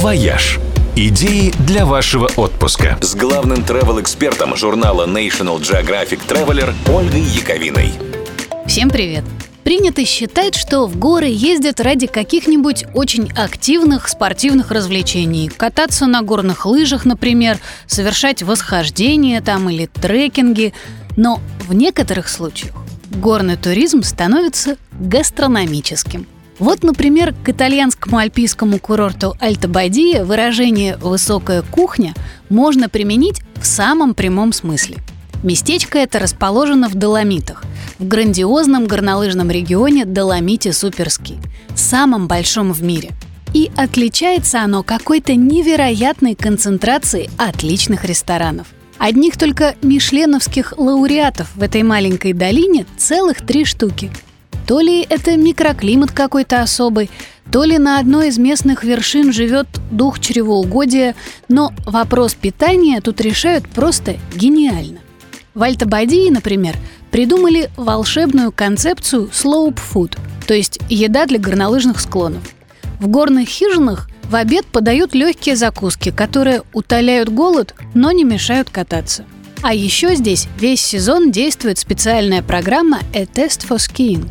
«Вояж». Идеи для вашего отпуска. С главным travel-экспертом журнала National Geographic Traveler Ольгой Яковиной. Всем привет! Принято считать, что в горы ездят ради каких-нибудь очень активных спортивных развлечений. Кататься на горных лыжах, например, совершать восхождения там или трекинги. Но в некоторых случаях горный туризм становится гастрономическим – вот, например, к итальянскому альпийскому курорту Альта-Бадия выражение «высокая кухня» можно применить в самом прямом смысле. Местечко это расположено в Доломитах, в грандиозном горнолыжном регионе Доломите Суперский, самом большом в мире. И отличается оно какой-то невероятной концентрацией отличных ресторанов. Одних только мишленовских лауреатов в этой маленькой долине целых три штуки – то ли это микроклимат какой-то особый, то ли на одной из местных вершин живет дух чревоугодия, но вопрос питания тут решают просто гениально. В Альтабадии, например, придумали волшебную концепцию slope food, то есть еда для горнолыжных склонов. В горных хижинах в обед подают легкие закуски, которые утоляют голод, но не мешают кататься. А еще здесь весь сезон действует специальная программа «A Test for Skiing»,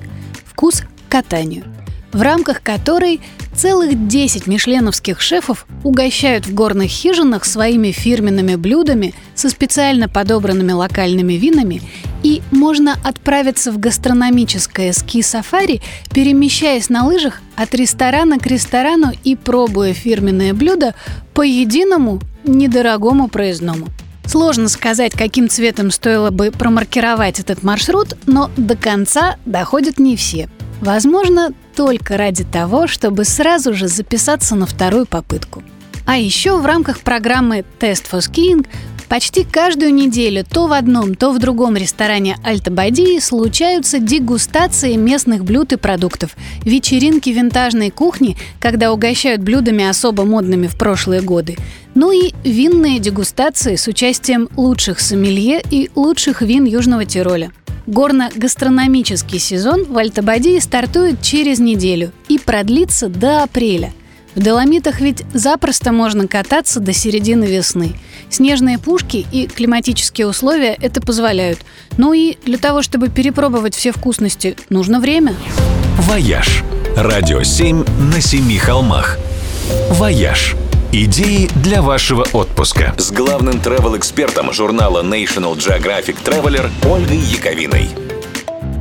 вкус к катанию, в рамках которой целых 10 мишленовских шефов угощают в горных хижинах своими фирменными блюдами со специально подобранными локальными винами и можно отправиться в гастрономическое ски-сафари, перемещаясь на лыжах от ресторана к ресторану и пробуя фирменное блюдо по единому недорогому проездному. Сложно сказать, каким цветом стоило бы промаркировать этот маршрут, но до конца доходят не все. Возможно, только ради того, чтобы сразу же записаться на вторую попытку. А еще в рамках программы «Тест for Skiing» Почти каждую неделю то в одном, то в другом ресторане Альта-Бадии случаются дегустации местных блюд и продуктов, вечеринки винтажной кухни, когда угощают блюдами особо модными в прошлые годы, ну и винные дегустации с участием лучших сомелье и лучших вин Южного Тироля. Горно-гастрономический сезон в Альта-Бадии стартует через неделю и продлится до апреля. В Доломитах ведь запросто можно кататься до середины весны. Снежные пушки и климатические условия это позволяют. Ну и для того, чтобы перепробовать все вкусности, нужно время. «Вояж» – радио 7 на семи холмах. «Вояж» – идеи для вашего отпуска. С главным travel-экспертом журнала National Geographic Traveler Ольгой Яковиной.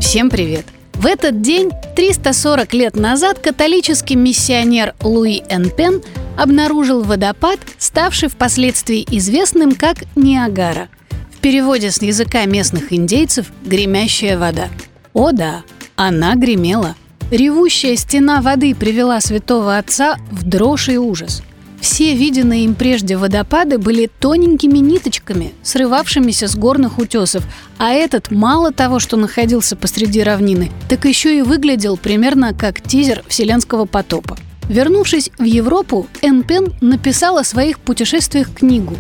Всем привет! В этот день, 340 лет назад, католический миссионер Луи Эн Пен обнаружил водопад, ставший впоследствии известным как Ниагара. В переводе с языка местных индейцев «гремящая вода». О да, она гремела. Ревущая стена воды привела святого отца в дрожь и ужас. Все виденные им прежде водопады были тоненькими ниточками, срывавшимися с горных утесов, а этот мало того, что находился посреди равнины, так еще и выглядел примерно как тизер вселенского потопа. Вернувшись в Европу, Энн Пен написал о своих путешествиях книгу.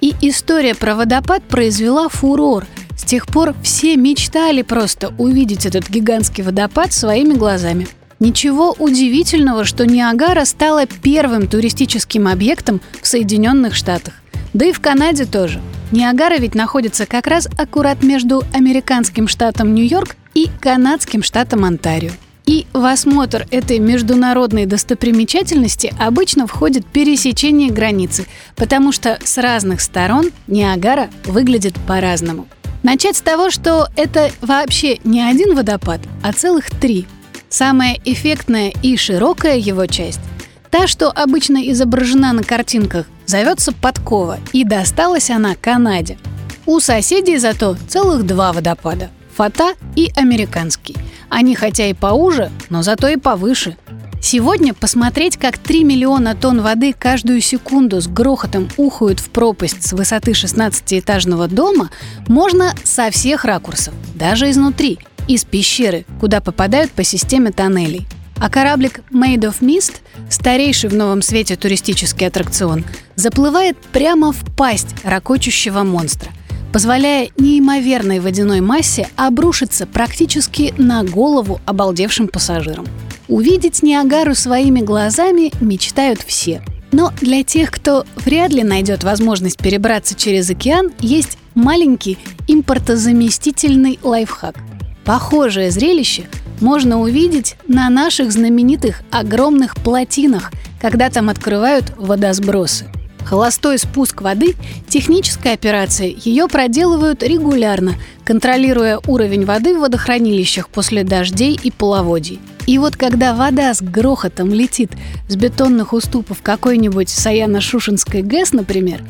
И история про водопад произвела фурор. С тех пор все мечтали просто увидеть этот гигантский водопад своими глазами – Ничего удивительного, что Ниагара стала первым туристическим объектом в Соединенных Штатах. Да и в Канаде тоже. Ниагара ведь находится как раз аккурат между американским штатом Нью-Йорк и канадским штатом Онтарио. И в осмотр этой международной достопримечательности обычно входит пересечение границы, потому что с разных сторон Ниагара выглядит по-разному. Начать с того, что это вообще не один водопад, а целых три – Самая эффектная и широкая его часть – та, что обычно изображена на картинках, зовется подкова, и досталась она Канаде. У соседей зато целых два водопада – Фата и Американский. Они хотя и поуже, но зато и повыше. Сегодня посмотреть, как 3 миллиона тонн воды каждую секунду с грохотом ухают в пропасть с высоты 16-этажного дома, можно со всех ракурсов, даже изнутри – из пещеры, куда попадают по системе тоннелей. А кораблик Made of Mist, старейший в новом свете туристический аттракцион, заплывает прямо в пасть ракочущего монстра, позволяя неимоверной водяной массе обрушиться практически на голову обалдевшим пассажирам. Увидеть Ниагару своими глазами мечтают все. Но для тех, кто вряд ли найдет возможность перебраться через океан, есть маленький импортозаместительный лайфхак. Похожее зрелище можно увидеть на наших знаменитых огромных плотинах, когда там открывают водосбросы. Холостой спуск воды – техническая операция, ее проделывают регулярно, контролируя уровень воды в водохранилищах после дождей и половодий. И вот когда вода с грохотом летит с бетонных уступов какой-нибудь Саяно-Шушенской ГЭС, например,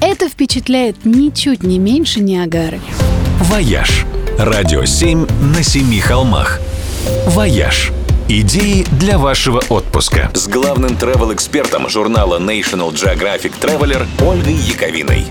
это впечатляет ничуть не меньше Ниагары. «Вояж» – радио 7 на семи холмах. «Вояж» Идеи для вашего отпуска с главным travel-экспертом журнала National Geographic Traveler Ольгой Яковиной.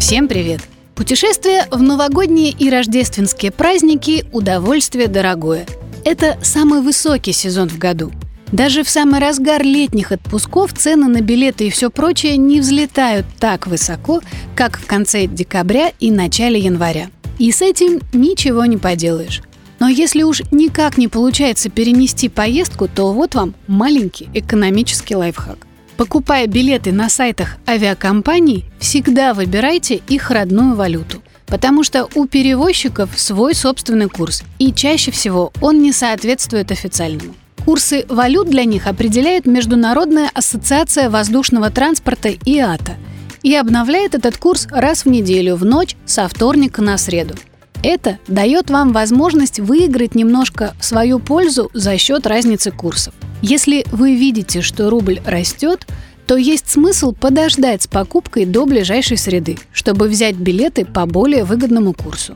Всем привет! Путешествие в новогодние и рождественские праздники – удовольствие дорогое. Это самый высокий сезон в году. Даже в самый разгар летних отпусков цены на билеты и все прочее не взлетают так высоко, как в конце декабря и начале января. И с этим ничего не поделаешь. Но если уж никак не получается перенести поездку, то вот вам маленький экономический лайфхак. Покупая билеты на сайтах авиакомпаний, всегда выбирайте их родную валюту. Потому что у перевозчиков свой собственный курс, и чаще всего он не соответствует официальному. Курсы валют для них определяет Международная ассоциация воздушного транспорта ИАТА и обновляет этот курс раз в неделю в ночь со вторника на среду. Это дает вам возможность выиграть немножко в свою пользу за счет разницы курсов. Если вы видите, что рубль растет, то есть смысл подождать с покупкой до ближайшей среды, чтобы взять билеты по более выгодному курсу.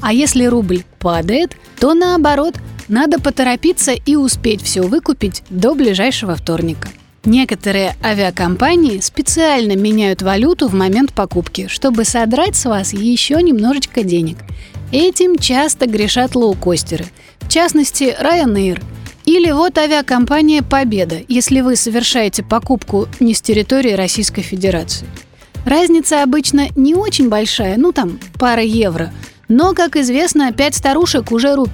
А если рубль падает, то наоборот, надо поторопиться и успеть все выкупить до ближайшего вторника. Некоторые авиакомпании специально меняют валюту в момент покупки, чтобы содрать с вас еще немножечко денег. Этим часто грешат лоукостеры, в частности Ryanair. Или вот авиакомпания «Победа», если вы совершаете покупку не с территории Российской Федерации. Разница обычно не очень большая, ну там пара евро, но, как известно, пять старушек уже рубь.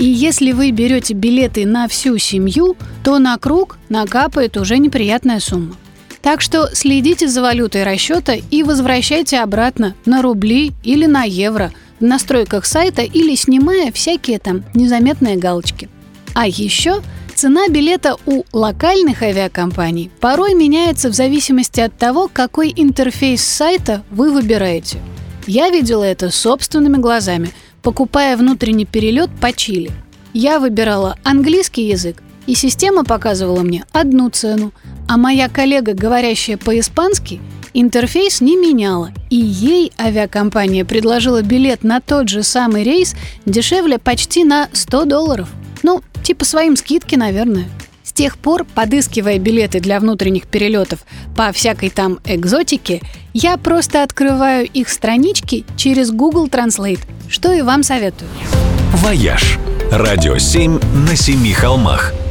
И если вы берете билеты на всю семью, то на круг накапает уже неприятная сумма. Так что следите за валютой расчета и возвращайте обратно на рубли или на евро – в настройках сайта или снимая всякие там незаметные галочки. А еще цена билета у локальных авиакомпаний порой меняется в зависимости от того, какой интерфейс сайта вы выбираете. Я видела это собственными глазами, покупая внутренний перелет по Чили. Я выбирала английский язык, и система показывала мне одну цену, а моя коллега, говорящая по-испански, интерфейс не меняла, и ей авиакомпания предложила билет на тот же самый рейс дешевле почти на 100 долларов. Ну, типа своим скидки, наверное. С тех пор, подыскивая билеты для внутренних перелетов по всякой там экзотике, я просто открываю их странички через Google Translate, что и вам советую. «Вояж» – радио 7 на семи холмах –